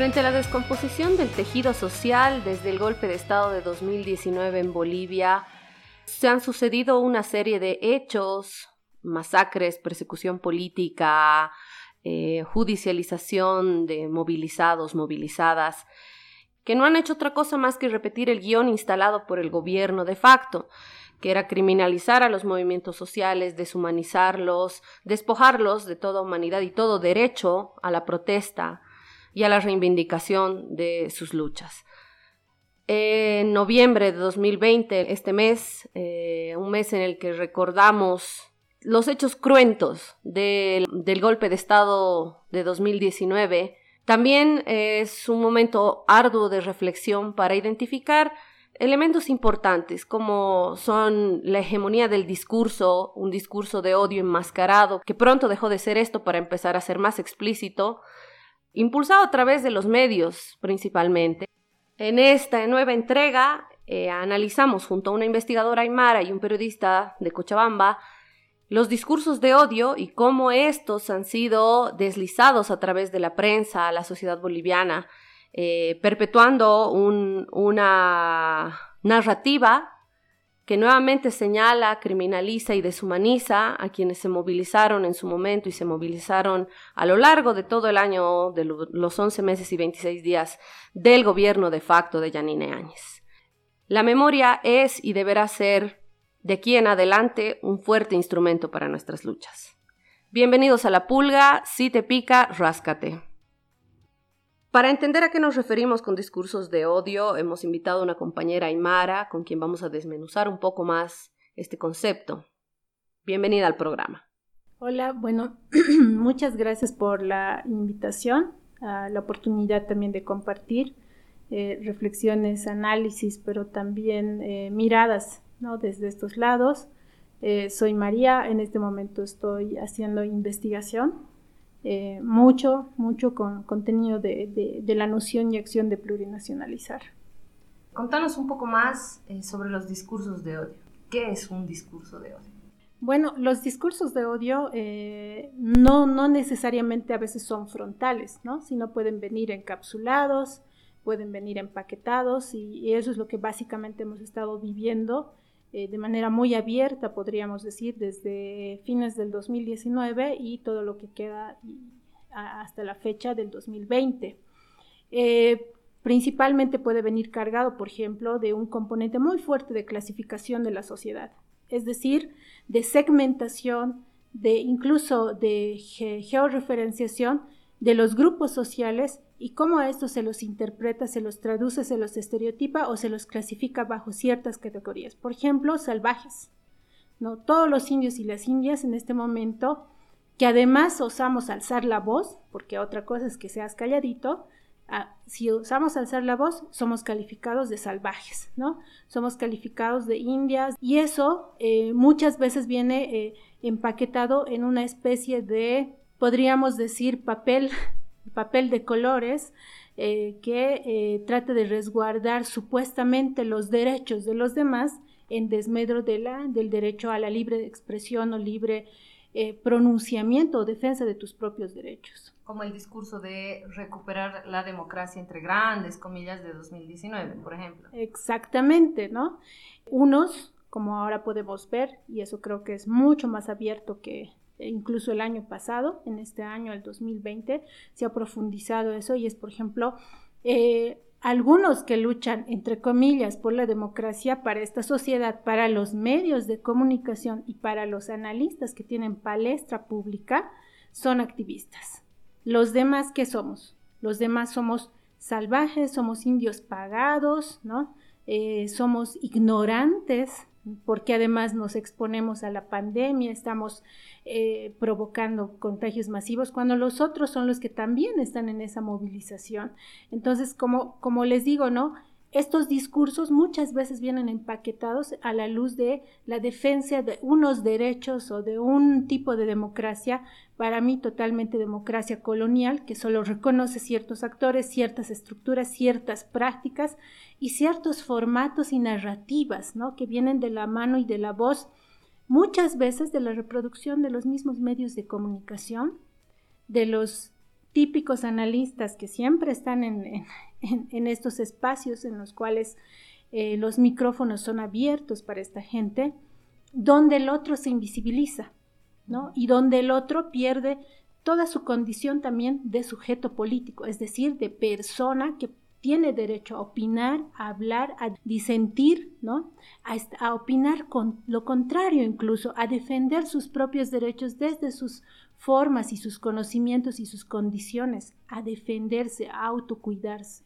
Frente a la descomposición del tejido social desde el golpe de Estado de 2019 en Bolivia, se han sucedido una serie de hechos, masacres, persecución política, eh, judicialización de movilizados, movilizadas, que no han hecho otra cosa más que repetir el guion instalado por el gobierno de facto, que era criminalizar a los movimientos sociales, deshumanizarlos, despojarlos de toda humanidad y todo derecho a la protesta, y a la reivindicación de sus luchas. En noviembre de 2020, este mes, eh, un mes en el que recordamos los hechos cruentos del, del golpe de Estado de 2019, también es un momento arduo de reflexión para identificar elementos importantes como son la hegemonía del discurso, un discurso de odio enmascarado, que pronto dejó de ser esto para empezar a ser más explícito, impulsado a través de los medios principalmente. En esta nueva entrega eh, analizamos junto a una investigadora aymara y un periodista de Cochabamba los discursos de odio y cómo estos han sido deslizados a través de la prensa a la sociedad boliviana, eh, perpetuando una narrativa que nuevamente señala, criminaliza y deshumaniza a quienes se movilizaron en su momento y se movilizaron a lo largo de todo el año, de los 11 meses y 26 días del gobierno de facto de Yanine Áñez. La memoria es y deberá ser, de aquí en adelante, un fuerte instrumento para nuestras luchas. Bienvenidos a La Pulga, si te pica, ráscate. Para entender a qué nos referimos con discursos de odio, hemos invitado a una compañera Aymara con quien vamos a desmenuzar un poco más este concepto. Bienvenida al programa. Hola, bueno, muchas gracias por la invitación, la oportunidad también de compartir eh, reflexiones, análisis, pero también eh, miradas ¿no? desde estos lados. Eh, soy María, en este momento estoy haciendo investigación eh, mucho, mucho con contenido de, la noción y acción de plurinacionalizar. Contanos un poco más eh, sobre los discursos de odio. ¿Qué es un discurso de odio? Bueno, los discursos de odio eh, no, no necesariamente a veces son frontales, ¿no? Sino pueden venir encapsulados, pueden venir empaquetados y eso es lo que básicamente hemos estado viviendo eh, de manera muy abierta, podríamos decir, desde fines del 2019 y todo lo que queda hasta la fecha del 2020. Eh, principalmente puede venir cargado, por ejemplo, de un componente muy fuerte de clasificación de la sociedad, es decir, de segmentación, de incluso de georreferenciación de los grupos sociales y cómo a estos se los interpreta, se los traduce, se los estereotipa o se los clasifica bajo ciertas categorías. Por ejemplo, salvajes. ¿no? Todos los indios y las indias en este momento, que además osamos alzar la voz, porque otra cosa es que seas calladito, ah, si osamos alzar la voz, somos calificados de salvajes, ¿no? Somos calificados de indias y eso eh, muchas veces viene eh, empaquetado en una especie de, podríamos decir, papel papel de colores eh, que eh, trata de resguardar supuestamente los derechos de los demás en desmedro de la, del derecho a la libre expresión o libre eh, pronunciamiento o defensa de tus propios derechos. Como el discurso de recuperar la democracia entre grandes comillas de 2019, por ejemplo. Exactamente, ¿no? Unos, como ahora podemos ver, y eso creo que es mucho más abierto que incluso el año pasado, en este año, el 2020, se ha profundizado eso y es, por ejemplo, eh, algunos que luchan, entre comillas, por la democracia para esta sociedad, para los medios de comunicación y para los analistas que tienen palestra pública, son activistas. Los demás, ¿qué somos? Los demás somos salvajes, somos indios pagados, ¿no? Eh, somos ignorantes, porque además nos exponemos a la pandemia, estamos eh, provocando contagios masivos, cuando los otros son los que también están en esa movilización. Entonces, como, como les digo, ¿no? Estos discursos muchas veces vienen empaquetados a la luz de la defensa de unos derechos o de un tipo de democracia, para mí totalmente democracia colonial, que solo reconoce ciertos actores, ciertas estructuras, ciertas prácticas y ciertos formatos y narrativas, ¿no? Que vienen de la mano y de la voz, muchas veces de la reproducción de los mismos medios de comunicación, de los típicos analistas que siempre están en, estos espacios en los cuales eh, los micrófonos son abiertos para esta gente, donde el otro se invisibiliza, ¿no? Y donde el otro pierde toda su condición también de sujeto político, es decir, de persona que tiene derecho a opinar, a hablar, a disentir, ¿no? A, opinar con lo contrario incluso, a defender sus propios derechos desde sus formas y sus conocimientos y sus condiciones, a defenderse, a autocuidarse.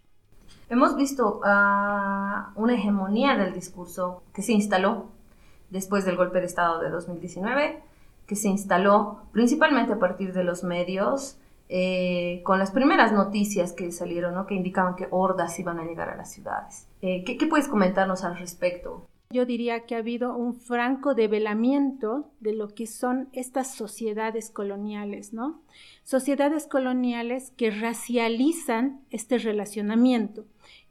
Hemos visto una hegemonía del discurso que se instaló después del golpe de Estado de 2019, que se instaló principalmente a partir de los medios, eh, con las primeras noticias que salieron, que indicaban que hordas iban a llegar a las ciudades. Eh, ¿qué, ¿Qué puedes comentarnos al respecto? Yo diría que ha habido un franco develamiento de lo que son estas sociedades coloniales, ¿no? Sociedades coloniales que racializan este relacionamiento.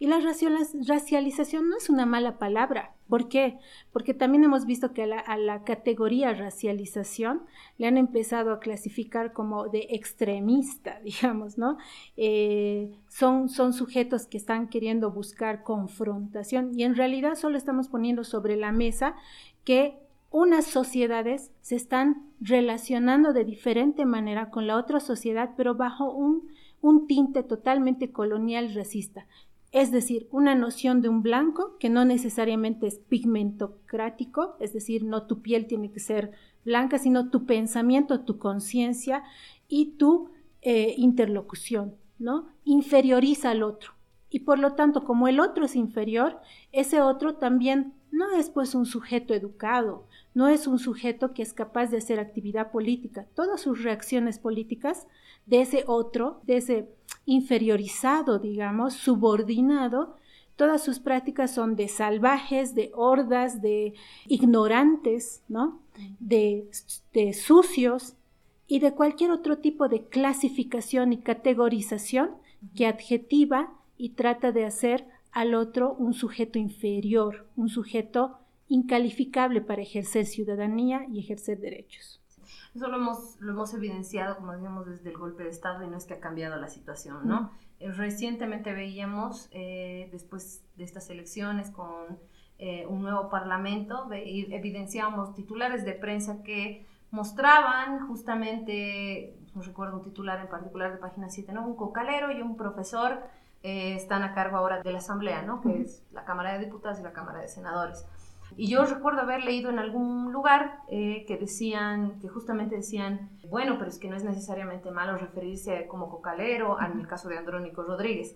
Y la racialización no es una mala palabra. ¿Por qué? Porque también hemos visto que a la, categoría racialización le han empezado a clasificar como de extremista, digamos, ¿no? Eh, son, sujetos que están queriendo buscar confrontación y en realidad solo estamos poniendo sobre la mesa que unas sociedades se están relacionando de diferente manera con la otra sociedad, pero bajo un, un tinte totalmente colonial racista es decir, una noción de un blanco que no necesariamente es pigmentocrático, es decir, no tu piel tiene que ser blanca, sino tu pensamiento, tu conciencia y tu eh, interlocución, ¿no? Inferioriza al otro. Y por lo tanto, como el otro es inferior, ese otro también no es pues un sujeto educado, no es un sujeto que es capaz de hacer actividad política. Todas sus reacciones políticas de ese otro, de ese inferiorizado, digamos, subordinado, todas sus prácticas son de salvajes, de hordas, de ignorantes, ¿no? De, de sucios y de cualquier otro tipo de clasificación y categorización que adjetiva y trata de hacer al otro un sujeto inferior, un sujeto incalificable para ejercer ciudadanía y ejercer derechos. Eso lo hemos, lo hemos evidenciado, como decíamos, desde el golpe de Estado y no es que ha cambiado la situación, ¿no? Eh, recientemente veíamos, eh, después de estas elecciones con eh, un nuevo parlamento, evidenciamos titulares de prensa que mostraban justamente, no recuerdo un titular en particular de página 7, ¿no? Un cocalero y un profesor están a cargo ahora de la Asamblea, ¿no? Que es la Cámara de Diputados y la Cámara de Senadores. Y yo recuerdo haber leído en algún lugar eh, que decían, que justamente decían, bueno, pero es que no es necesariamente malo referirse como cocalero, en el caso de Andrónico Rodríguez.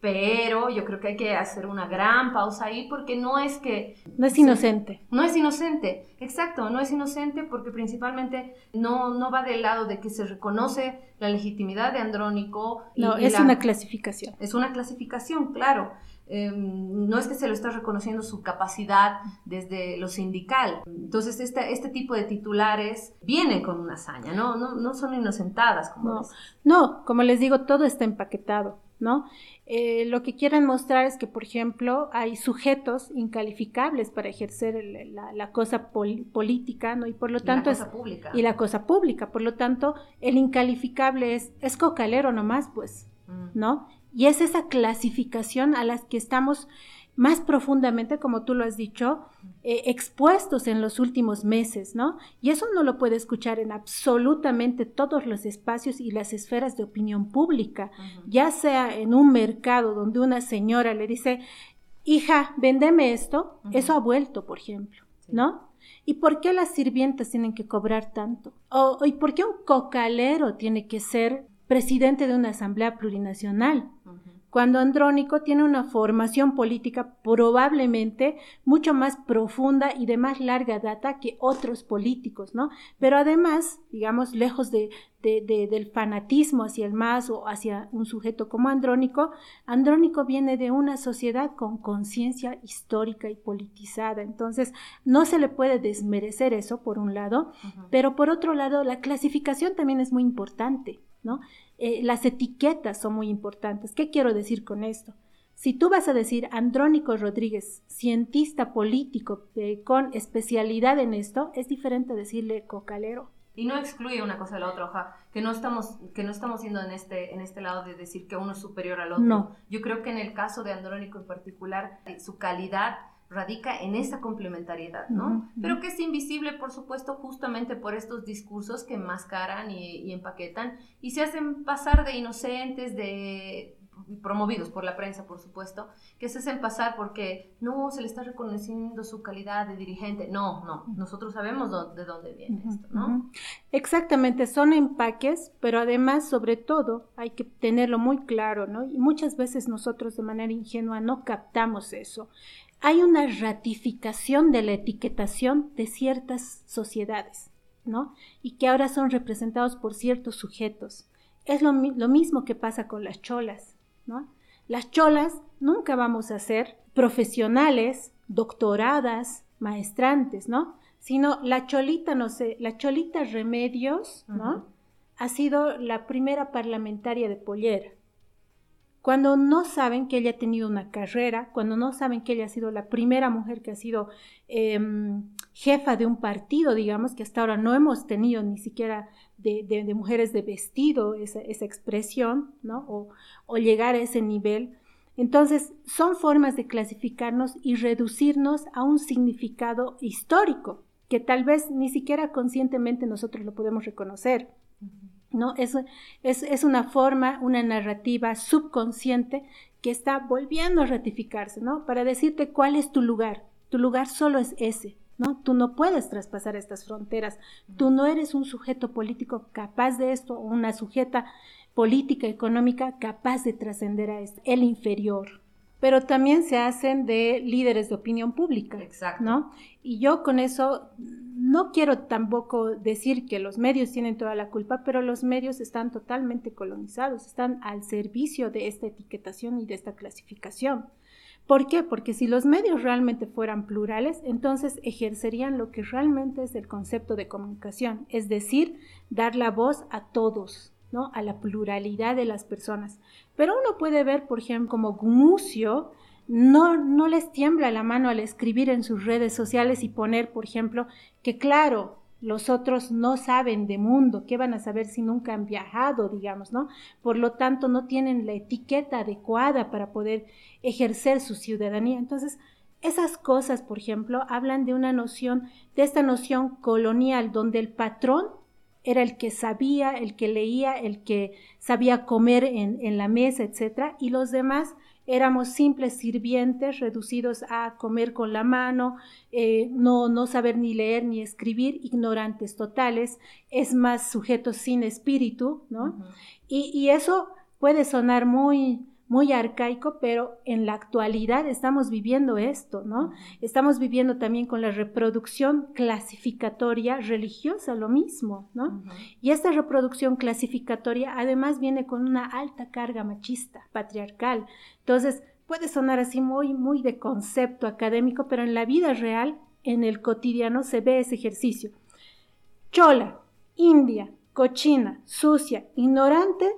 Pero yo creo que hay que hacer una gran pausa ahí porque no es que... No es inocente. no es inocente, exacto, no es inocente porque principalmente no, no va del lado de que se reconoce la legitimidad de Andrónico. no, es una clasificación. Es una clasificación, claro. Em, no es que se lo está reconociendo su capacidad desde lo sindical. Entonces, este, este tipo de titulares vienen con una hazaña, ¿no? No, no son inocentadas, como no, no, como les digo, todo está empaquetado, ¿no? Eh, lo que quieren mostrar es que, por ejemplo, hay sujetos incalificables para ejercer la, cosa política, ¿no? Y por lo tanto es... Pública. Y la cosa pública. Por lo tanto, el incalificable es, es cocalero nomás, pues, mm. ¿no? Y es esa clasificación a la que estamos más profundamente, como tú lo has dicho, eh, expuestos en los últimos meses, ¿no? Y eso no lo puede escuchar en absolutamente todos los espacios y las esferas de opinión pública, ya sea en un mercado donde una señora le dice, hija, vendeme esto, eso ha vuelto, por ejemplo, ¿no? ¿Y por qué las sirvientas tienen que cobrar tanto? O, ¿Y por qué un cocalero tiene que ser presidente de una asamblea plurinacional? cuando Andrónico tiene una formación política probablemente mucho más profunda y de más larga data que otros políticos, ¿no? Pero además, digamos, lejos de, del fanatismo hacia el más o hacia un sujeto como Andrónico, Andrónico viene de una sociedad con conciencia histórica y politizada, entonces no se le puede desmerecer eso por un lado, pero por otro lado la clasificación también es muy importante, ¿no? Eh, las etiquetas son muy importantes. ¿Qué quiero decir con esto? Si tú vas a decir Andrónico Rodríguez, cientista político eh, con especialidad en esto, es diferente decirle cocalero. Y no excluye una cosa de la otra, ojalá, que no estamos, que no estamos yendo en este, en este lado de decir que uno es superior al otro. No. Yo creo que en el caso de Andrónico en particular, su calidad radica en esa complementariedad, ¿no? Pero que es invisible, por supuesto, justamente por estos discursos que enmascaran y, y empaquetan y se hacen pasar de inocentes, de promovidos por la prensa, por supuesto, que se hacen pasar porque no se le está reconociendo su calidad de dirigente. No, no, nosotros sabemos de dónde viene esto, ¿no? Exactamente, son empaques, pero además, sobre todo, hay que tenerlo muy claro, ¿no? Y muchas veces nosotros de manera ingenua no captamos eso. Hay una ratificación de la etiquetación de ciertas sociedades, ¿no? Y que ahora son representados por ciertos sujetos. Es lo, lo mismo que pasa con las cholas las cholas nunca vamos a ser profesionales, doctoradas, maestrantes, ¿no? Sino la cholita, no sé, la cholita Remedios, ¿no? Ha sido la primera parlamentaria de Pollera. Cuando no saben que ella ha tenido una carrera, cuando no saben que ella ha sido la primera mujer que ha sido em, jefa de un partido, digamos, que hasta ahora no hemos tenido ni siquiera de, mujeres de vestido, esa, expresión, ¿no? O, o, llegar a ese nivel. Entonces, son formas de clasificarnos y reducirnos a un significado histórico, que tal vez ni siquiera conscientemente nosotros lo podemos reconocer. ¿no? Es, es, es, una forma, una narrativa subconsciente que está volviendo a ratificarse, ¿no? Para decirte cuál es tu lugar. Tu lugar solo es ese, ¿no? Tú no puedes traspasar estas fronteras. Tú no eres un sujeto político capaz de esto o una sujeta política, económica capaz de trascender a esto, el inferior. Pero también se hacen de líderes de opinión pública, Exacto. ¿no? Y yo con eso no quiero tampoco decir que los medios tienen toda la culpa, pero los medios están totalmente colonizados, están al servicio de esta etiquetación y de esta clasificación. ¿Por qué? Porque si los medios realmente fueran plurales, entonces ejercerían lo que realmente es el concepto de comunicación, es decir, dar la voz a todos, ¿no? A la pluralidad de las personas. Pero uno puede ver, por ejemplo, como Gumucio no, no les tiembla la mano al escribir en sus redes sociales y poner, por ejemplo, que claro, los otros no saben de mundo, ¿qué van a saber si nunca han viajado, digamos, ¿no? Por lo tanto, no tienen la etiqueta adecuada para poder ejercer su ciudadanía. Entonces, esas cosas, por ejemplo, hablan de una noción, de esta noción colonial, donde el patrón era el que sabía, el que leía, el que sabía comer en, en la mesa, etcétera, y los demás éramos simples sirvientes reducidos a comer con la mano, eh, no, no saber ni leer ni escribir, ignorantes totales, es más sujetos sin espíritu, ¿no? y, y, eso puede sonar muy, muy arcaico, pero en la actualidad estamos viviendo esto, ¿no? Estamos viviendo también con la reproducción clasificatoria religiosa, lo mismo, ¿no? Y esta reproducción clasificatoria además viene con una alta carga machista, patriarcal. Entonces, puede sonar así muy, muy de concepto académico, pero en la vida real, en el cotidiano, se ve ese ejercicio. Chola, india, cochina, sucia, ignorante,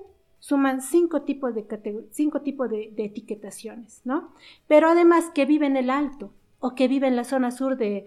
suman cinco tipos de, cinco tipos de, etiquetaciones, ¿no? Pero además que vive en el Alto, o que vive en la zona sur de,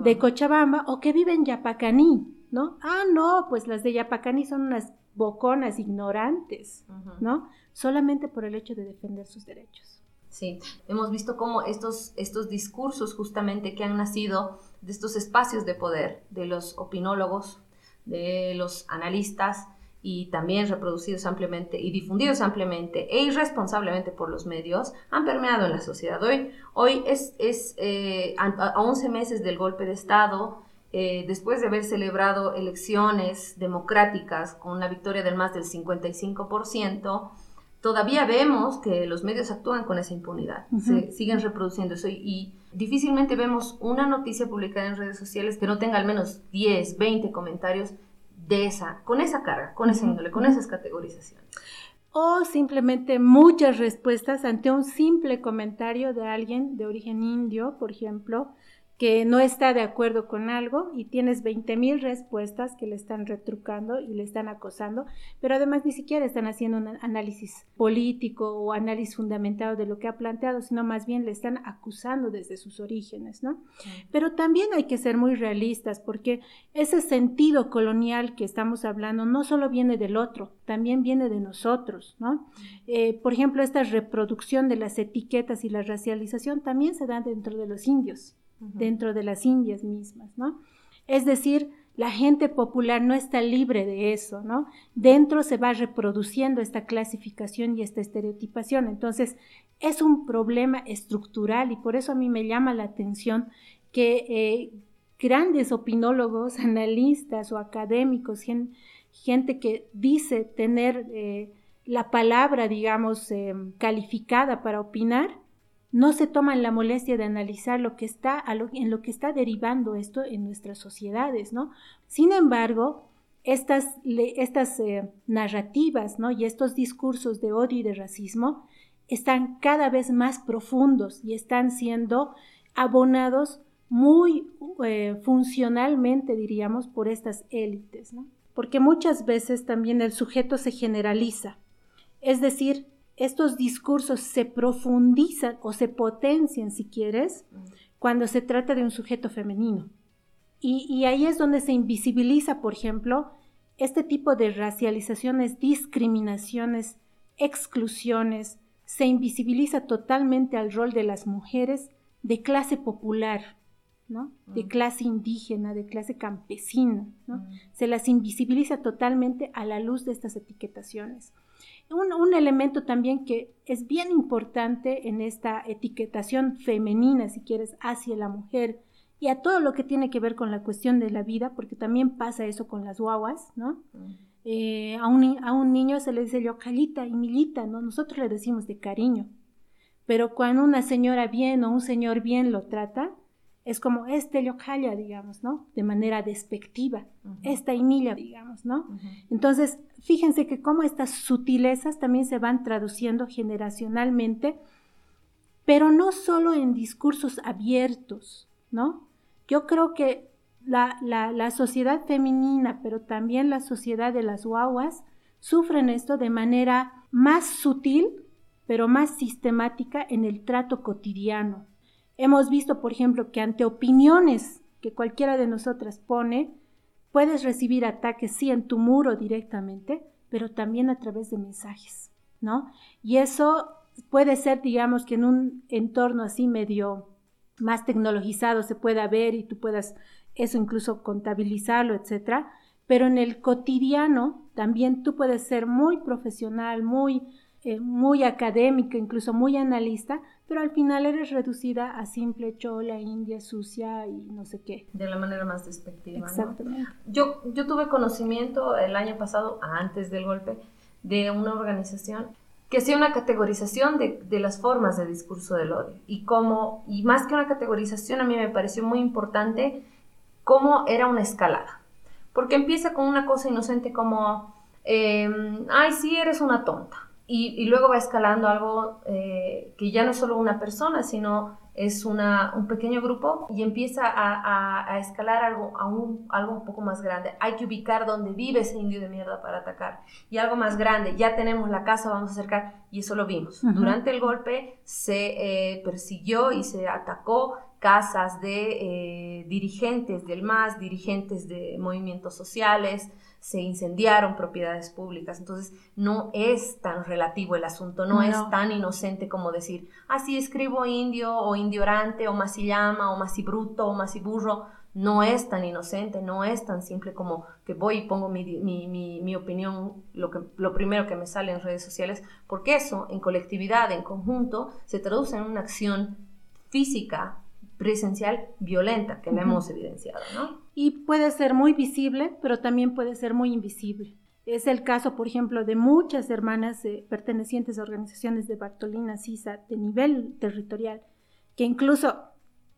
de, Cochabamba. o que vive en Yapacaní, ¿no? Ah, no, pues las de Yapacaní son unas boconas ignorantes, ¿no? Solamente por el hecho de defender sus derechos. Sí, hemos visto cómo estos, estos discursos justamente que han nacido de estos espacios de poder, de los opinólogos, de los analistas, y también reproducidos ampliamente y difundidos ampliamente e irresponsablemente por los medios, han permeado en la sociedad. Hoy, hoy es, es eh, a, 11 meses del golpe de Estado, eh, después de haber celebrado elecciones democráticas con una victoria del más del 55%, todavía vemos que los medios actúan con esa impunidad, se siguen reproduciendo eso y, difícilmente vemos una noticia publicada en redes sociales que no tenga al menos 10, 20 comentarios de esa, con esa carga, con esa índole, con esas categorizaciones. O simplemente muchas respuestas ante un simple comentario de alguien de origen indio, por ejemplo, que no está de acuerdo con algo y tienes 20.000 respuestas que le están retrucando y le están acosando, pero además ni siquiera están haciendo un análisis político o análisis fundamentado de lo que ha planteado, sino más bien le están acusando desde sus orígenes, ¿no? Pero también hay que ser muy realistas porque ese sentido colonial que estamos hablando no solo viene del otro, también viene de nosotros, ¿no? Eh, por ejemplo, esta reproducción de las etiquetas y la racialización también se da dentro de los indios dentro de las Indias mismas, ¿no? Es decir, la gente popular no está libre de eso, ¿no? Dentro se va reproduciendo esta clasificación y esta estereotipación. Entonces, es un problema estructural y por eso a mí me llama la atención que eh, grandes opinólogos, analistas o académicos, gente que dice tener eh, la palabra, digamos, eh, calificada para opinar, no se toman la molestia de analizar lo que está, en lo que está derivando esto en nuestras sociedades, ¿no? Sin embargo, estas, estas eh, narrativas, ¿no? Y estos discursos de odio y de racismo están cada vez más profundos y están siendo abonados muy eh, funcionalmente, diríamos, por estas élites, ¿no? Porque muchas veces también el sujeto se generaliza, es decir, estos discursos se profundizan o se potencian, si quieres, cuando se trata de un sujeto femenino. Y, ahí es donde se invisibiliza, por ejemplo, este tipo de racializaciones, discriminaciones, exclusiones, se invisibiliza totalmente al rol de las mujeres de clase popular, ¿no? De clase indígena, de clase campesina, ¿no? Se las invisibiliza totalmente a la luz de estas etiquetaciones. Un, elemento también que es bien importante en esta etiquetación femenina, si quieres, hacia la mujer y a todo lo que tiene que ver con la cuestión de la vida, porque también pasa eso con las guaguas, ¿no? Eh, a, un, a, un, niño se le dice yocalita y millita, ¿no? Nosotros le decimos de cariño, pero cuando una señora bien o un señor bien lo trata, es como este yocalla, digamos, ¿no? De manera despectiva, esta imilla, digamos, ¿no? Entonces, fíjense que cómo estas sutilezas también se van traduciendo generacionalmente, pero no solo en discursos abiertos, ¿no? Yo creo que la, la sociedad femenina, pero también la sociedad de las guaguas, sufren esto de manera más sutil, pero más sistemática en el trato cotidiano, Hemos visto, por ejemplo, que ante opiniones que cualquiera de nosotras pone, puedes recibir ataques, sí, en tu muro directamente, pero también a través de mensajes, ¿no? Y eso puede ser, digamos, que en un entorno así medio más tecnologizado se pueda ver y tú puedas eso incluso contabilizarlo, etcétera, pero en el cotidiano también tú puedes ser muy profesional, muy, eh, muy académica, incluso muy analista, pero al final eres reducida a simple chola, india, sucia y no sé qué. De la manera más despectiva. Exactamente. Yo, yo tuve conocimiento el año pasado, antes del golpe, de una organización que hacía una categorización de, de, las formas de discurso del odio y cómo, y más que una categorización, a mí me pareció muy importante cómo era una escalada. Porque empieza con una cosa inocente como, em, ay, sí, eres una tonta y, luego va escalando algo eh, que ya no es solo una persona, sino es una, un pequeño grupo y empieza a, a, escalar algo, a un, algo un poco más grande. Hay que ubicar dónde vive ese indio de mierda para atacar. Y algo más grande, ya tenemos la casa, vamos a acercar. Y eso lo vimos. Durante el golpe se eh, persiguió y se atacó casas de eh, dirigentes del MAS, dirigentes de movimientos sociales, se incendiaron propiedades públicas. Entonces, no es tan relativo el asunto, no, es tan inocente como decir, así ah, escribo indio o indiorante o masillama o masibruto o masiburro. No es tan inocente, no es tan simple como que voy y pongo mi, mi, mi, mi opinión, lo, que, lo primero que me sale en redes sociales, porque eso, en colectividad, en conjunto, se traduce en una acción física, presencial, violenta, que la hemos evidenciado, ¿no? y puede ser muy visible, pero también puede ser muy invisible. Es el caso, por ejemplo, de muchas hermanas eh, pertenecientes a organizaciones de Bartolina Sisa de nivel territorial, que incluso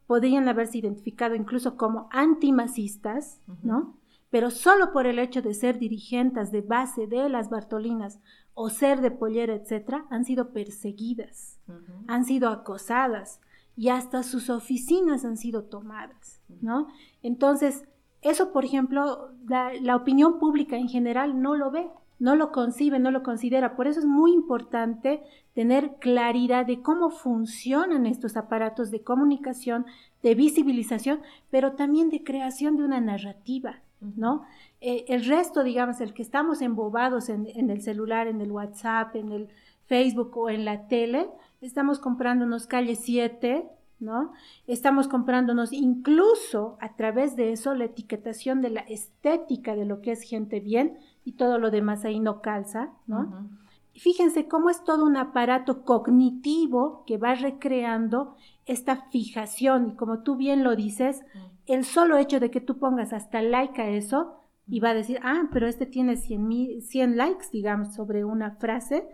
podrían haberse identificado incluso como antimasistas, ¿no? Pero solo por el hecho de ser dirigentes de base de las Bartolinas o ser de pollera, etcétera, han sido perseguidas, han sido acosadas, y hasta sus oficinas han sido tomadas, ¿no? Entonces, eso, por ejemplo, la, opinión pública en general no lo ve, no lo concibe, no lo considera. Por eso es muy importante tener claridad de cómo funcionan estos aparatos de comunicación, de visibilización, pero también de creación de una narrativa, ¿no? Eh, el resto, digamos, el que estamos embobados en, en, el celular, en el WhatsApp, en el Facebook o en la tele, estamos comprándonos calle 7, ¿no? Estamos comprándonos incluso a través de eso la etiquetación de la estética de lo que es gente bien y todo lo demás ahí no calza, ¿no? Fíjense cómo es todo un aparato cognitivo que va recreando esta fijación y como tú bien lo dices, el solo hecho de que tú pongas hasta like a eso y va a decir, ah, pero este tiene 100, 100 likes, digamos, sobre una frase,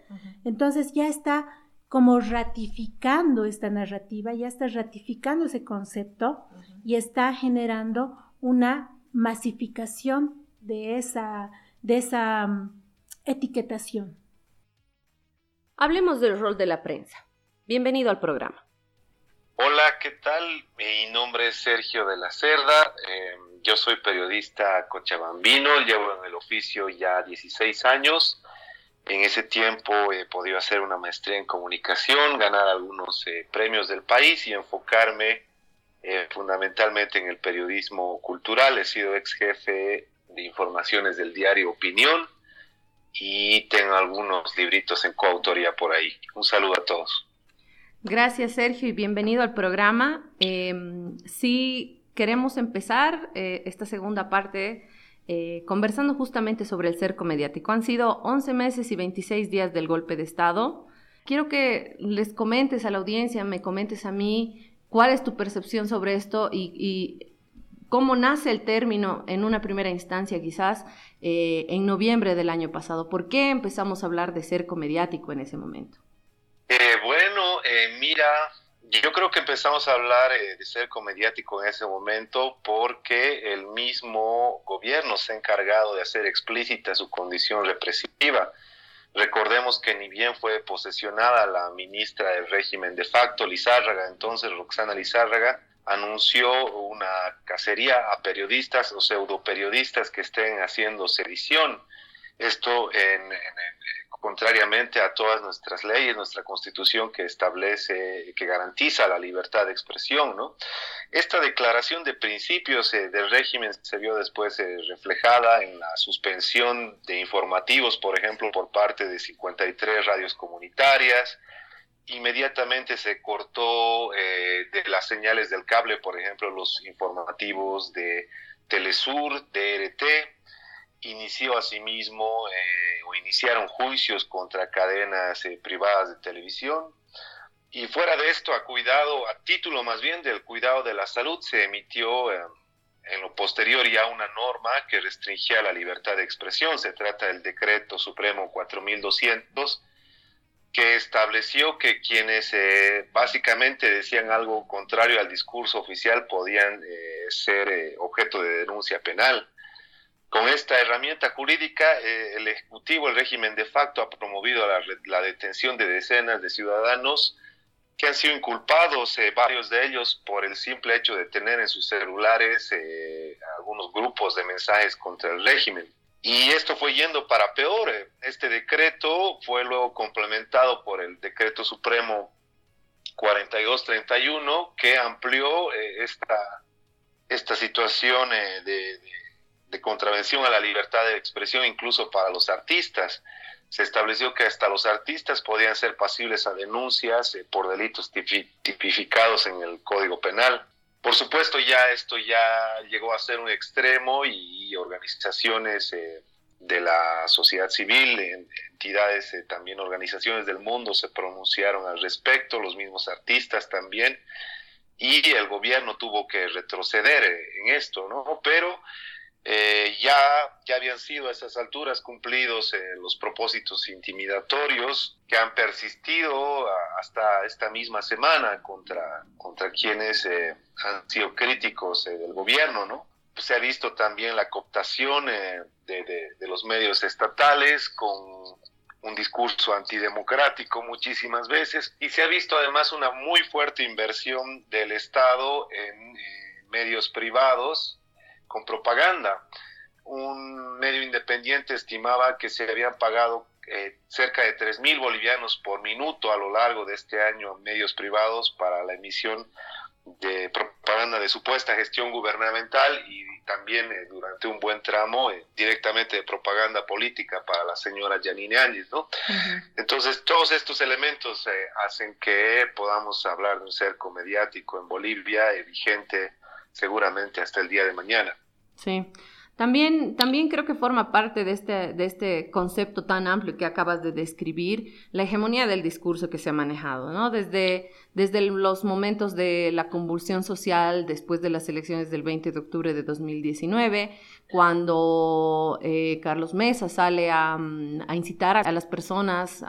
entonces ya está como ratificando esta narrativa, ya está ratificando ese concepto y está generando una masificación de esa, de esa mm, etiquetación. Hablemos del rol de la prensa. Bienvenido al programa. Hola, ¿qué tal? Mi nombre es Sergio de la Cerda. Em, yo soy periodista cochabambino, llevo en el oficio ya 16 años. En ese tiempo he podido hacer una maestría en comunicación, ganar algunos eh, premios del país y enfocarme eh, fundamentalmente en el periodismo cultural. He sido ex jefe de informaciones del diario Opinión y tengo algunos libritos en coautoría por ahí. Un saludo a todos. Gracias Sergio y bienvenido al programa. Eh, sí, queremos empezar esta segunda parte eh, conversando justamente sobre el cerco mediático. Han sido 11 meses y 26 días del golpe de Estado. Quiero que les comentes a la audiencia, me comentes a mí cuál es tu percepción sobre esto y, cómo nace el término en una primera instancia quizás eh, en noviembre del año pasado. ¿Por qué empezamos a hablar de cerco mediático en ese momento? Eh, bueno, mira, yo creo que empezamos a hablar eh, de cerco mediático en ese momento porque el mismo gobierno se ha encargado de hacer explícita su condición represiva. Recordemos que ni bien fue posesionada la ministra del régimen de facto, Lizárraga, entonces Roxana Lizárraga, anunció una cacería a periodistas o pseudoperiodistas que estén haciendo sedición. Esto en, contrariamente a todas nuestras leyes, nuestra constitución que establece, que garantiza la libertad de expresión, ¿no? Esta declaración de principios eh, del régimen se vio después eh, reflejada en la suspensión de informativos, por ejemplo, por parte de 53 radios comunitarias, inmediatamente se cortó eh, de las señales del cable, por ejemplo, los informativos de Telesur, DRT, inició asimismo eh, o iniciaron juicios contra cadenas eh, privadas de televisión. Y fuera de esto, a cuidado, a título más bien del cuidado de la salud, se emitió eh, en lo posterior ya una norma que restringía la libertad de expresión. Se trata del decreto supremo 4200 que estableció que quienes básicamente decían algo contrario al discurso oficial podían ser objeto de denuncia penal. Con esta herramienta jurídica, eh, el Ejecutivo, el régimen de facto, ha promovido la, detención de decenas de ciudadanos que han sido inculpados, eh, varios de ellos, por el simple hecho de tener en sus celulares eh, algunos grupos de mensajes contra el régimen. Y esto fue yendo para peor. Este decreto fue luego complementado por el decreto supremo 4231 que amplió esta, esta situación de de contravención a la libertad de expresión incluso para los artistas. Se estableció que hasta los artistas podían ser pasibles a denuncias eh, por delitos tipificados en el Código Penal. Por supuesto, ya esto ya llegó a ser un extremo y organizaciones eh, de la sociedad civil, entidades, eh, también organizaciones del mundo se pronunciaron al respecto, los mismos artistas también, y el gobierno tuvo que retroceder en esto, ¿no? Pero eh, ya, ya habían sido a esas alturas cumplidos eh, los propósitos intimidatorios que han persistido hasta esta misma semana contra, contra quienes eh, han sido críticos del gobierno, ¿no? se ha visto también la cooptación de, de, los medios estatales con un discurso antidemocrático muchísimas veces y se ha visto además una muy fuerte inversión del Estado en eh, medios privados con propaganda. Un medio independiente estimaba que se habían pagado eh, cerca de 3 mil bolivianos por minuto a lo largo de este año en medios privados para la emisión de propaganda de supuesta gestión gubernamental y también eh, durante un buen tramo eh, directamente de propaganda política para la señora Janine Áñez, ¿no? Entonces, todos estos elementos hacen que podamos hablar de un cerco mediático en Bolivia vigente seguramente hasta el día de mañana. Sí. También, también creo que forma parte de este, de este concepto tan amplio que acabas de describir, la hegemonía del discurso que se ha manejado, ¿no? Desde, desde los momentos de la convulsión social después de las elecciones del 20 de octubre de 2019, cuando eh, Carlos Mesa sale a, a incitar a, las personas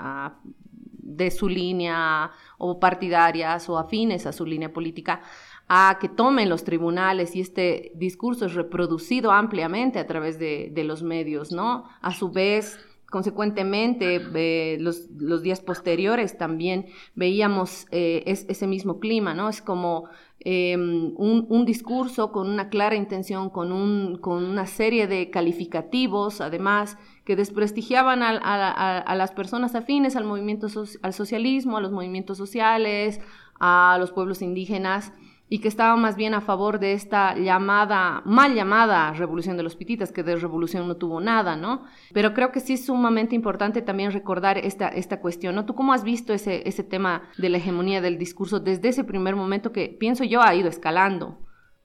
de su línea o partidarias o afines a su línea política a que tomen los tribunales y este discurso es reproducido ampliamente a través de, los medios, ¿no? A su vez, consecuentemente, eh, los, días posteriores también veíamos eh, ese mismo clima, ¿no? Es como em, un, discurso con una clara intención, con, un, con una serie de calificativos, además, que desprestigiaban a, las personas afines al movimiento, al socialismo, a los movimientos sociales, a los pueblos indígenas y que estaba más bien a favor de esta llamada, mal llamada revolución de los pititas, que de revolución no tuvo nada, ¿no? Pero creo que sí es sumamente importante también recordar esta, esta cuestión, ¿no? ¿Tú cómo has visto ese, ese tema de la hegemonía del discurso desde ese primer momento que pienso yo ha ido escalando?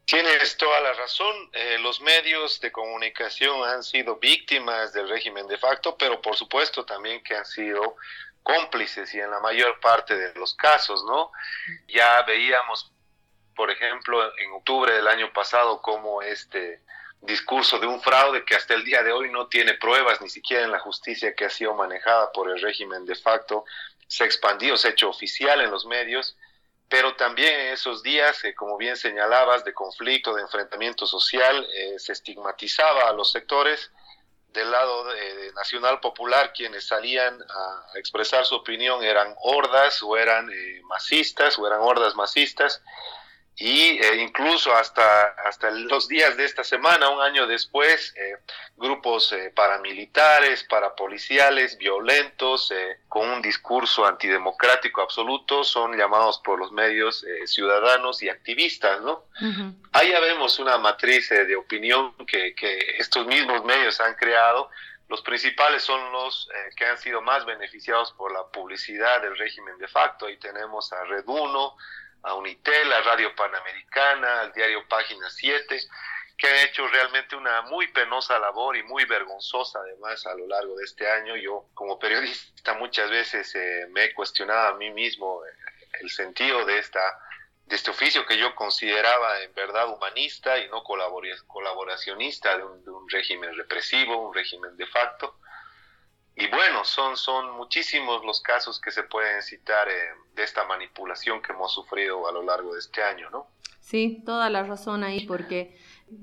Tienes toda la razón. Eh, los medios de comunicación han sido víctimas del régimen de facto, pero por supuesto también que han sido cómplices y en la mayor parte de los casos, ¿no? Ya veíamos por ejemplo, en octubre del año pasado, como este discurso de un fraude que hasta el día de hoy no tiene pruebas ni siquiera en la justicia que ha sido manejada por el régimen de facto, se ha expandido, se ha hecho oficial en los medios, pero también en esos días, eh, como bien señalabas, de conflicto, de enfrentamiento social, eh, se estigmatizaba a los sectores. Del lado de, Nacional Popular, quienes salían a, expresar su opinión eran hordas o eran eh, masistas o eran hordas masistas, y eh, incluso hasta, hasta los días de esta semana, un año después, eh, grupos eh, paramilitares, parapoliciales, violentos, con un discurso antidemocrático absoluto, son llamados por los medios ciudadanos y activistas, ¿no? Ahí ya vemos una matriz de opinión que, que, estos mismos medios han creado. Los principales son los que han sido más beneficiados por la publicidad del régimen de facto. Ahí tenemos a Red Uno, a Unitel, a Radio Panamericana, al diario Página 7, que han hecho realmente una muy penosa labor y muy vergonzosa además a lo largo de este año. Yo como periodista muchas veces eh, me he cuestionado a mí mismo eh, el sentido de, esta, de este oficio que yo consideraba en verdad humanista y no colaboracionista de un, de un régimen represivo, un régimen de facto y bueno, son, son muchísimos los casos que se pueden citar eh, de esta manipulación que hemos sufrido a lo largo de este año, ¿no? Sí, toda la razón ahí, porque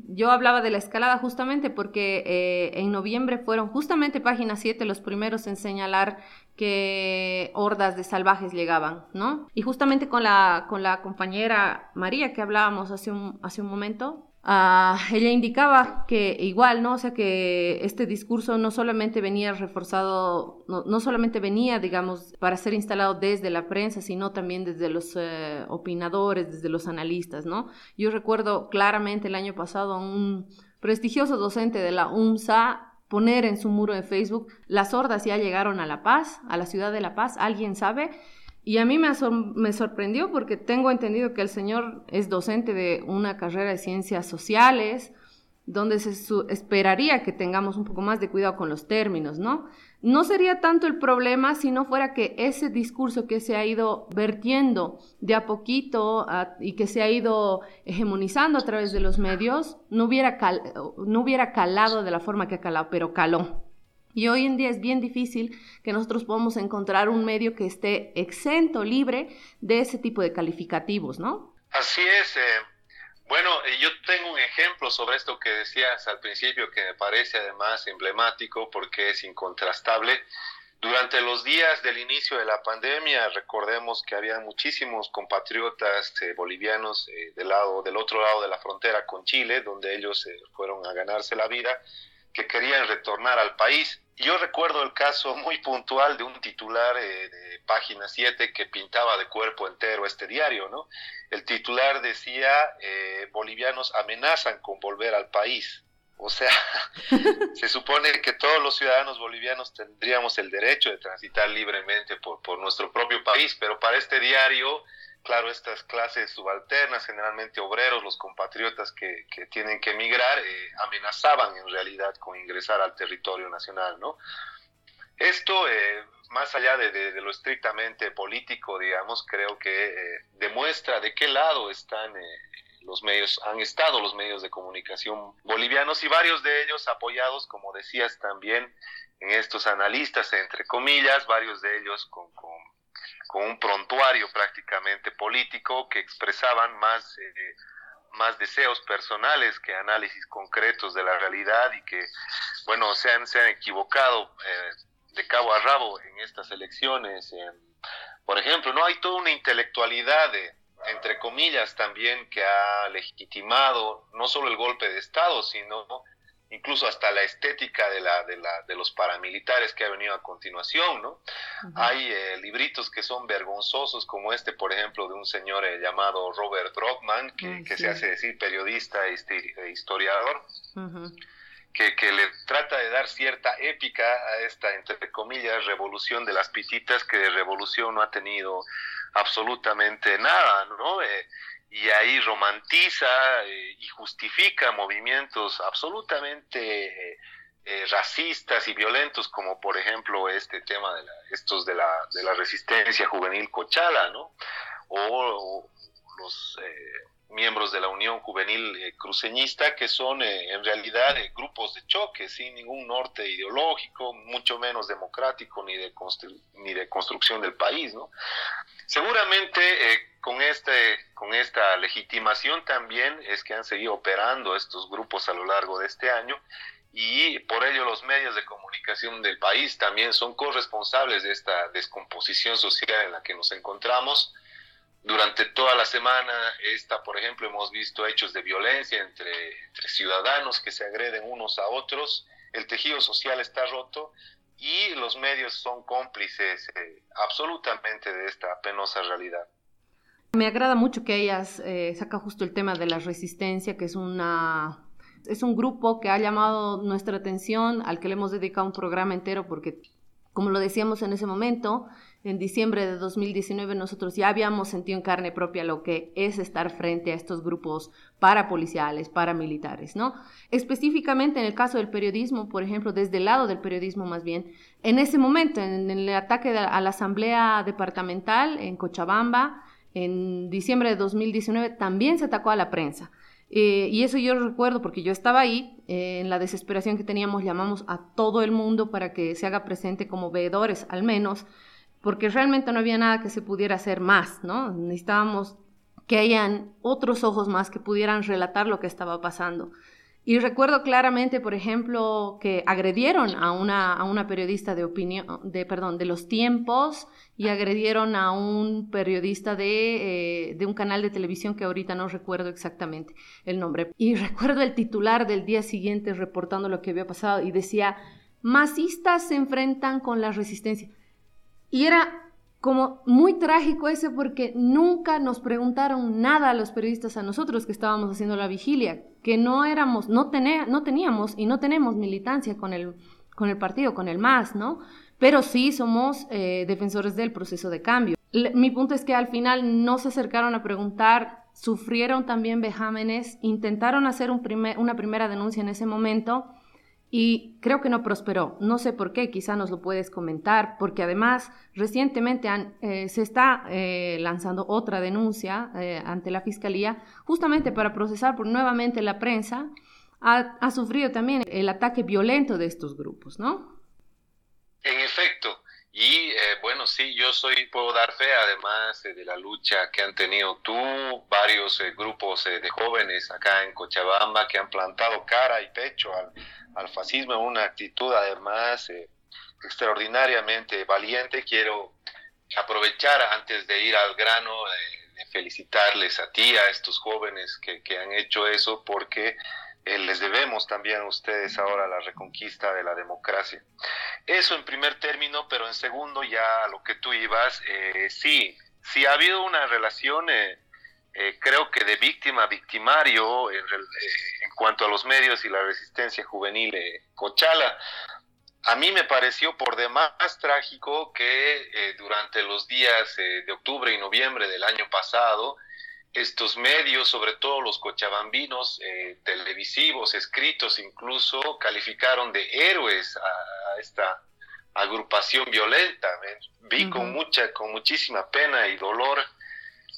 yo hablaba de la escalada justamente porque eh, en noviembre fueron justamente página 7 los primeros en señalar que hordas de salvajes llegaban, ¿no? Y justamente con la, con la compañera María que hablábamos hace un, hace un momento, Ella indicaba que igual, ¿no? O sea, que este discurso no solamente venía reforzado, no, solamente venía, digamos, para ser instalado desde la prensa, sino también desde los eh, opinadores, desde los analistas, ¿no? Yo recuerdo claramente el año pasado a un prestigioso docente de la UMSA poner en su muro de Facebook, las hordas ya llegaron a La Paz, a la ciudad de La Paz, ¿alguien sabe? Y a mí me, sorprendió porque tengo entendido que el señor es docente de una carrera de ciencias sociales, donde se esperaría que tengamos un poco más de cuidado con los términos, ¿no? No sería tanto el problema si no fuera que ese discurso que se ha ido vertiendo de a poquito y que se ha ido hegemonizando a través de los medios no hubiera, no hubiera calado de la forma que ha calado, pero caló. Y hoy en día es bien difícil que nosotros podamos encontrar un medio que esté exento, libre de ese tipo de calificativos, ¿no? Así es. Eh, bueno, eh, yo tengo un ejemplo sobre esto que decías al principio que me parece además emblemático porque es incontrastable. Durante los días del inicio de la pandemia, recordemos que había muchísimos compatriotas eh, bolivianos del, lado, del otro lado de la frontera con Chile, donde ellos eh, fueron a ganarse la vida, que querían retornar al país. Yo recuerdo el caso muy puntual de un titular de página 7 que pintaba de cuerpo entero este diario, ¿no? El titular decía, bolivianos amenazan con volver al país. O sea, se supone que todos los ciudadanos bolivianos tendríamos el derecho de transitar libremente por, por, nuestro propio país, pero para este diario, claro, estas clases subalternas, generalmente obreros, los compatriotas que, que tienen que emigrar, eh, amenazaban en realidad con ingresar al territorio nacional, ¿no? Esto, eh, más allá de, de, lo estrictamente político, digamos, creo que eh, demuestra de qué lado están los medios, han estado los medios de comunicación bolivianos y varios de ellos apoyados, como decías también, en estos analistas, entre comillas, varios de ellos con, con, un prontuario prácticamente político que expresaban más, eh, más deseos personales que análisis concretos de la realidad y que, bueno, se han, se han equivocado eh, de cabo a rabo en estas elecciones. por ejemplo, no hay toda una intelectualidad de entre comillas, también que ha legitimado no solo el golpe de Estado, sino incluso hasta la estética de, la, de, la, de los paramilitares que ha venido a continuación, ¿no? Hay eh, libritos que son vergonzosos, como este, por ejemplo, de un señor eh, llamado Robert Brockman, que, que se hace decir periodista e, historiador, que, que, le trata de dar cierta épica a esta, entre comillas, revolución de las pititas, que de revolución no ha tenido absolutamente nada, ¿no? Eh, y ahí romantiza eh, y justifica movimientos absolutamente eh, racistas y violentos, como por ejemplo este tema de la, estos de la, de la resistencia juvenil cochala, ¿no? O, los miembros de la Unión Juvenil Cruceñista, que son en realidad grupos de choque, sin ningún norte ideológico, mucho menos democrático ni de, ni de construcción del país, ¿no? Seguramente eh, con, este, con esta legitimación también es que han seguido operando estos grupos a lo largo de este año y por ello los medios de comunicación del país también son corresponsables de esta descomposición social en la que nos encontramos. Durante toda la semana, esta, por ejemplo, hemos visto hechos de violencia entre, ciudadanos que se agreden unos a otros. El tejido social está roto y los medios son cómplices eh, absolutamente de esta penosa realidad. Me agrada mucho que hayas eh, saca justo el tema de la resistencia, que es una es un grupo que ha llamado nuestra atención, al que le hemos dedicado un programa entero, porque como lo decíamos en ese momento, en diciembre de 2019 nosotros ya habíamos sentido en carne propia lo que es estar frente a estos grupos parapoliciales, paramilitares, ¿no? Específicamente en el caso del periodismo, por ejemplo, desde el lado del periodismo más bien, en ese momento, en el ataque a la Asamblea Departamental en Cochabamba, en diciembre de 2019, también se atacó a la prensa. Eh, y eso yo recuerdo porque yo estaba ahí, eh, en la desesperación que teníamos, llamamos a todo el mundo para que se haga presente como veedores, al menos, porque realmente no había nada que se pudiera hacer más, ¿no? Necesitábamos que hayan otros ojos más que pudieran relatar lo que estaba pasando. Y recuerdo claramente, por ejemplo, que agredieron a una, a una periodista de opinión, de, perdón, de los tiempos y agredieron a un periodista de, eh, de un canal de televisión que ahorita no recuerdo exactamente el nombre. Y recuerdo el titular del día siguiente reportando lo que había pasado y decía, masistas se enfrentan con la resistencia. Y era como muy trágico ese porque nunca nos preguntaron nada a los periodistas, a nosotros que estábamos haciendo la vigilia, que no éramos, no, no teníamos y no tenemos militancia con el, con el partido, con el MAS, ¿no? Pero sí somos eh, defensores del proceso de cambio. mi punto es que al final no se acercaron a preguntar, sufrieron también vejámenes, intentaron hacer un una primera denuncia en ese momento, y creo que no prosperó. No sé por qué, quizá nos lo puedes comentar, porque además recientemente eh, se está eh, lanzando otra denuncia eh, ante la Fiscalía justamente para procesar por nuevamente la prensa. Ha, ha, sufrido también el ataque violento de estos grupos, ¿no? En efecto. Y bueno, sí, yo soy, puedo dar fe además de la lucha que han tenido tú, varios grupos de jóvenes acá en Cochabamba que han plantado cara y pecho al al fascismo, una actitud además eh, extraordinariamente valiente. Quiero aprovechar antes de ir al grano de felicitarles a ti, a estos jóvenes que, que han hecho eso, porque eh, les debemos también a ustedes ahora la reconquista de la democracia. Eso en primer término, pero en segundo ya a lo que tú ibas, eh, sí, sí ha habido una relación, eh, creo que de víctima a victimario en, cuanto a los medios y la resistencia juvenil Cochala. A mí me pareció por demás trágico que durante los días de octubre y noviembre del año pasado, estos medios, sobre todo los cochabambinos eh, televisivos, escritos incluso, calificaron de héroes a, esta agrupación violenta. Vi con mucha, con muchísima pena y dolor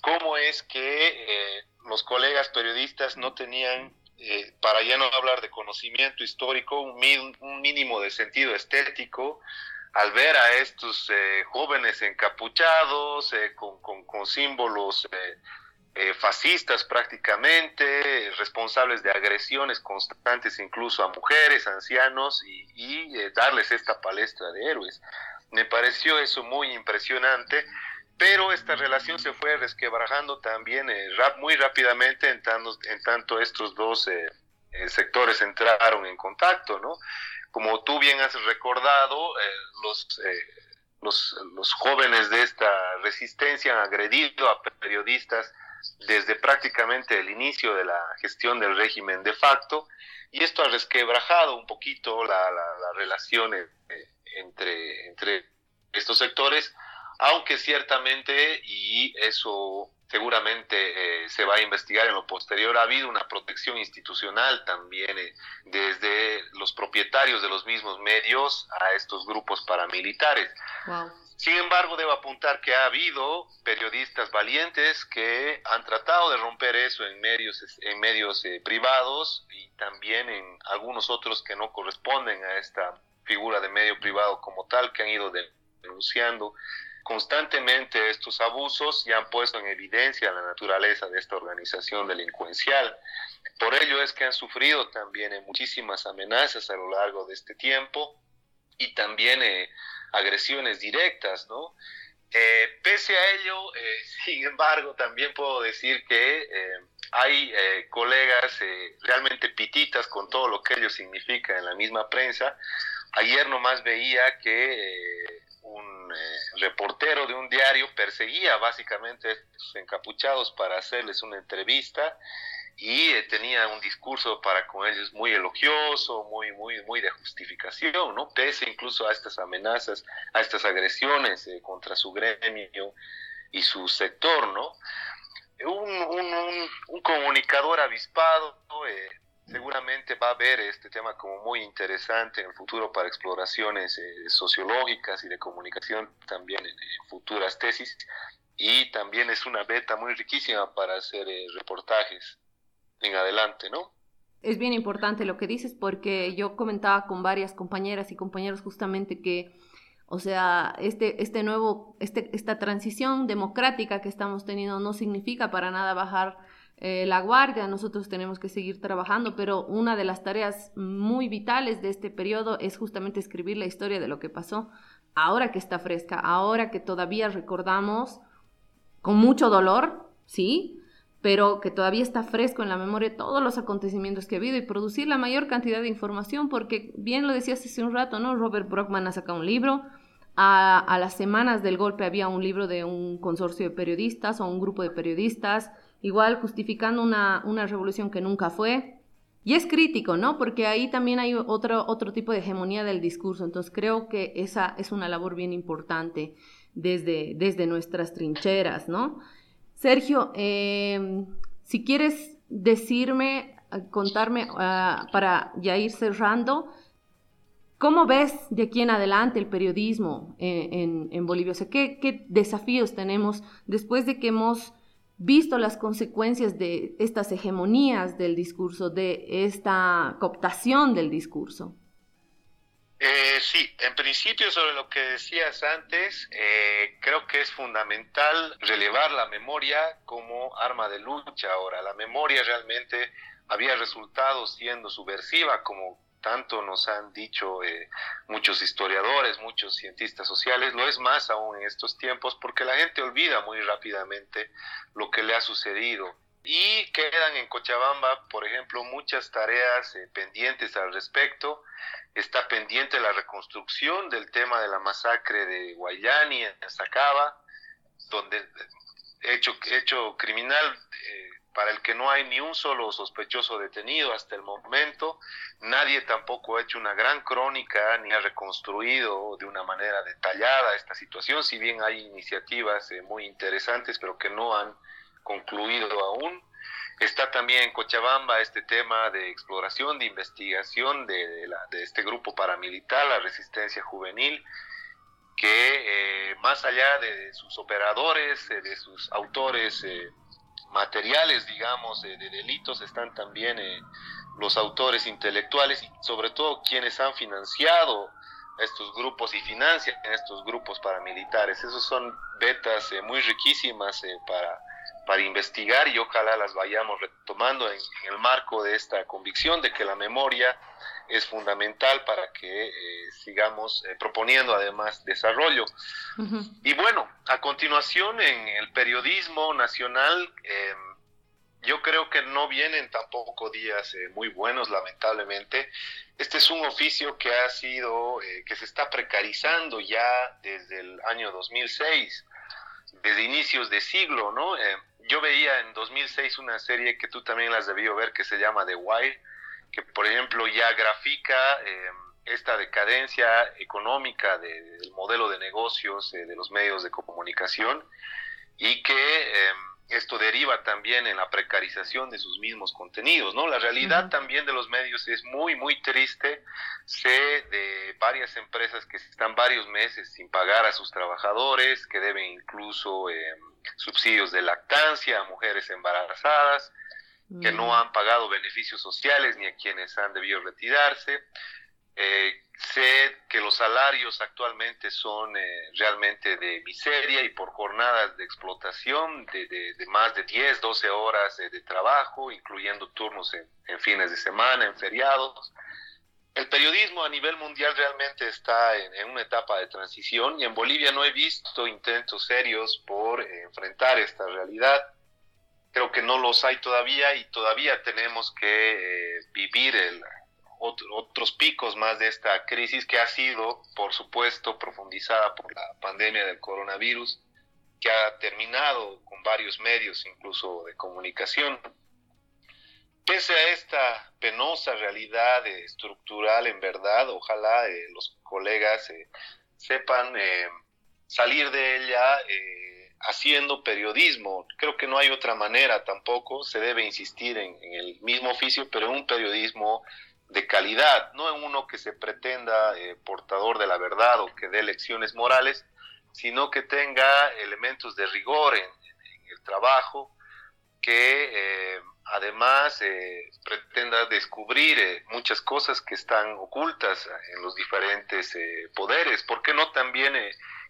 cómo es que eh, los colegas periodistas no tenían, eh, para ya no hablar de conocimiento histórico, un, mínimo de sentido estético al ver a estos jóvenes encapuchados, con, con, con, símbolos eh, fascistas prácticamente, responsables de agresiones constantes incluso a mujeres, ancianos y, eh, darles esta palestra de héroes. Me pareció eso muy impresionante, pero esta relación se fue resquebrajando también eh, muy rápidamente en tanto, en tanto estos dos sectores entraron en contacto, ¿no? Como tú bien has recordado, los, los, jóvenes de esta resistencia han agredido a periodistas desde prácticamente el inicio de la gestión del régimen de facto, y esto ha resquebrajado un poquito la, la, relación eh, entre, entre estos sectores, aunque ciertamente, y eso seguramente eh, se va a investigar en lo posterior, ha habido una protección institucional también eh, desde los propietarios de los mismos medios a estos grupos paramilitares. Sin embargo, debo apuntar que ha habido periodistas valientes que han tratado de romper eso en medios, en medios eh, privados y también en algunos otros que no corresponden a esta figura de medio privado como tal, que han ido denunciando constantemente estos abusos y han puesto en evidencia la naturaleza de esta organización delincuencial. Por ello es que han sufrido también muchísimas amenazas a lo largo de este tiempo y también eh, agresiones directas, ¿no? Eh, pese a ello, eh, sin embargo, también puedo decir que eh, hay colegas realmente pititas con todo lo que ello significa en la misma prensa. Ayer nomás veía que un reportero de un diario perseguía básicamente a estos encapuchados para hacerles una entrevista y eh, tenía un discurso para con ellos muy elogioso, muy, muy, muy de justificación, ¿no? Pese incluso a estas amenazas, a estas agresiones eh, contra su gremio y su sector, ¿no? Un, un, un, comunicador avispado eh, seguramente va a ver este tema como muy interesante en el futuro para exploraciones sociológicas y de comunicación también en, futuras tesis y también es una beta muy riquísima para hacer reportajes en adelante, ¿no? Es bien importante lo que dices porque yo comentaba con varias compañeras y compañeros justamente que, o sea, este, este nuevo, este, esta transición democrática que estamos teniendo no significa para nada bajar eh, la guardia, nosotros tenemos que seguir trabajando, pero una de las tareas muy vitales de este periodo es justamente escribir la historia de lo que pasó, ahora que está fresca, ahora que todavía recordamos con mucho dolor, ¿sí? Pero que todavía está fresco en la memoria todos los acontecimientos que ha habido y producir la mayor cantidad de información, porque bien lo decías hace un rato, ¿no? Robert Brockman ha sacado un libro, a, las semanas del golpe había un libro de un consorcio de periodistas o un grupo de periodistas, igual justificando una, una revolución que nunca fue. Y es crítico, ¿no? Porque ahí también hay otro, otro tipo de hegemonía del discurso. Entonces creo que esa es una labor bien importante desde, desde nuestras trincheras, ¿no? Sergio, em, si quieres decirme, contarme ah, para ya ir cerrando, ¿cómo ves de aquí en adelante el periodismo en, Bolivia? O sea, ¿qué, desafíos tenemos después de que hemos visto las consecuencias de estas hegemonías del discurso, de esta cooptación del discurso? Eh, sí, en principio sobre lo que decías antes, eh, creo que es fundamental relevar la memoria como arma de lucha ahora. La memoria realmente había resultado siendo subversiva, como tanto nos han dicho eh, muchos historiadores, muchos cientistas sociales, lo es más aún en estos tiempos porque la gente olvida muy rápidamente lo que le ha sucedido. Y quedan en Cochabamba, por ejemplo, muchas tareas eh, pendientes al respecto. Está pendiente la reconstrucción del tema de la masacre de Guayani en Sacaba, donde hecho, hecho criminal eh, para el que no hay ni un solo sospechoso detenido hasta el momento. Nadie tampoco ha hecho una gran crónica ni ha reconstruido de una manera detallada esta situación, si bien hay iniciativas eh, muy interesantes, pero que no han concluido aún. Está también en Cochabamba este tema de exploración, de investigación de, de este grupo paramilitar, la resistencia juvenil, que eh, más allá de sus operadores, eh, de sus autores eh, materiales, digamos, de delitos, están también los autores intelectuales y sobre todo quienes han financiado estos grupos y financian estos grupos paramilitares. Esos son betas muy riquísimas para para investigar y ojalá las vayamos retomando en, el marco de esta convicción de que la memoria es fundamental para que eh, sigamos eh, proponiendo además desarrollo. Y bueno, a continuación en el periodismo nacional, em, yo creo que no vienen tampoco días eh, muy buenos, lamentablemente. Este es un oficio que ha sido, que se está precarizando ya desde el año 2006, desde inicios de siglo, ¿no? Em, yo veía en 2006 una serie que tú también las debió ver que se llama The Wire, que por ejemplo ya grafica em, esta decadencia económica del modelo de negocios eh, de los medios de comunicación y que esto deriva también en la precarización de sus mismos contenidos, ¿no? La realidad también de los medios es muy, muy triste. Sé de varias empresas que están varios meses sin pagar a sus trabajadores, que deben incluso eh, subsidios de lactancia a mujeres embarazadas, que no mm. han pagado beneficios sociales ni a quienes han debido retirarse. Eh, sé que los salarios actualmente son eh, realmente de miseria y por jornadas de explotación de, más de 10, 12 horas de trabajo, incluyendo turnos en, fines de semana, en feriados. El periodismo a nivel mundial realmente está en, una etapa de transición y en Bolivia no he visto intentos serios por eh, enfrentar esta realidad. Creo que no los hay todavía y todavía tenemos que vivir el, otros picos más de esta crisis que ha sido, por supuesto, profundizada por la pandemia del coronavirus, que ha terminado con varios medios, incluso de comunicación. Pese a esta penosa realidad estructural, en verdad, ojalá eh, los colegas eh, sepan eh, salir de ella haciendo periodismo. Creo que no hay otra manera tampoco, se debe insistir en, en el mismo oficio, pero en un periodismo de calidad, no en uno que se pretenda eh, portador de la verdad o que dé lecciones morales, sino que tenga elementos de rigor en, el trabajo, que eh, además eh, pretenda descubrir muchas cosas que están ocultas en los diferentes poderes, ¿por qué no también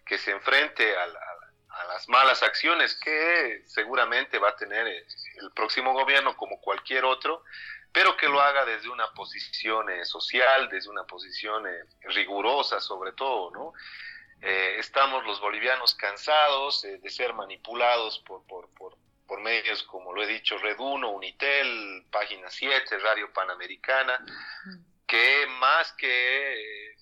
que se enfrente a, a las malas acciones que seguramente va a tener el próximo gobierno como cualquier otro, pero que lo haga desde una posición eh, social, desde una posición eh, rigurosa sobre todo, ¿no? Eh, estamos los bolivianos cansados de ser manipulados por, por, por, medios como lo he dicho, Red 1, Unitel, Página 7, Radio Panamericana, que más que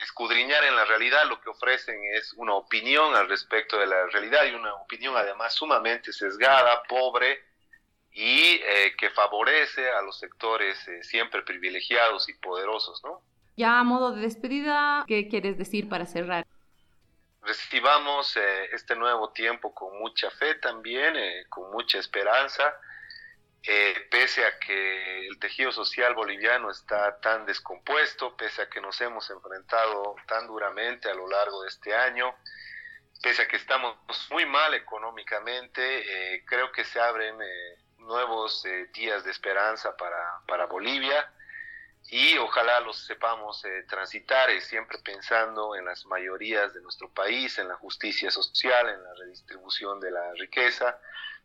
escudriñar en la realidad, lo que ofrecen es una opinión al respecto de la realidad y una opinión además sumamente sesgada, pobre, y eh, que favorece a los sectores eh, siempre privilegiados y poderosos, ¿no? Ya a modo de despedida, ¿qué quieres decir para cerrar? Recibamos eh, este nuevo tiempo con mucha fe también, con mucha esperanza, pese a que el tejido social boliviano está tan descompuesto, pese a que nos hemos enfrentado tan duramente a lo largo de este año, pese a que estamos muy mal económicamente, creo que se abren nuevos eh, días de esperanza para, para, Bolivia y ojalá los sepamos eh, transitar eh, siempre pensando en las mayorías de nuestro país, en la justicia social, en la redistribución de la riqueza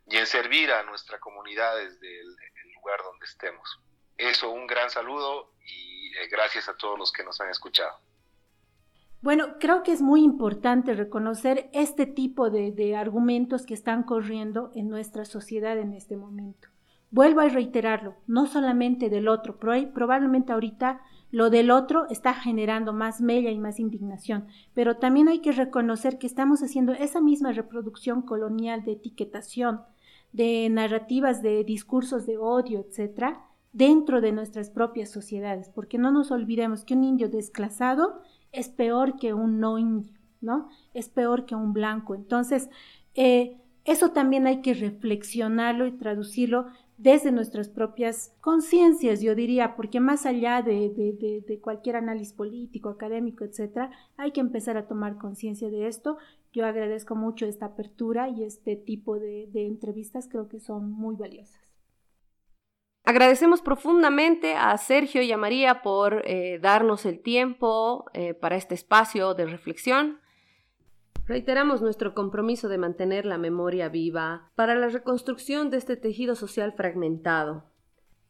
y en servir a nuestra comunidad desde el, lugar donde estemos. Eso, un gran saludo y gracias a todos los que nos han escuchado. Bueno, creo que es muy importante reconocer este tipo de, argumentos que están corriendo en nuestra sociedad en este momento. Vuelvo a reiterarlo, no solamente del otro, probablemente ahorita lo del otro está generando más mella y más indignación, pero también hay que reconocer que estamos haciendo esa misma reproducción colonial de etiquetación, de narrativas, de discursos de odio, etcétera, dentro de nuestras propias sociedades, porque no nos olvidemos que un indio desclasado es peor que un no indio, ¿no? Es peor que un blanco. Entonces, eh, eso también hay que reflexionarlo y traducirlo desde nuestras propias conciencias, yo diría, porque más allá de, cualquier análisis político, académico, etcétera, hay que empezar a tomar conciencia de esto. Yo agradezco mucho esta apertura y este tipo de, entrevistas, creo que son muy valiosas. Agradecemos profundamente a Sergio y a María por eh, darnos el tiempo eh, para este espacio de reflexión. Reiteramos nuestro compromiso de mantener la memoria viva para la reconstrucción de este tejido social fragmentado,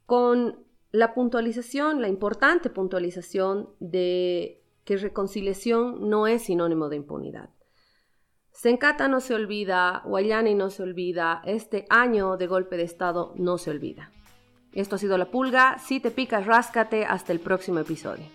con la puntualización, la importante puntualización de que reconciliación no es sinónimo de impunidad. Sencata no se olvida, Guayani no se olvida, este año de golpe de Estado no se olvida. Esto ha sido La Pulga. Si te picas, ráscate. Hasta el próximo episodio.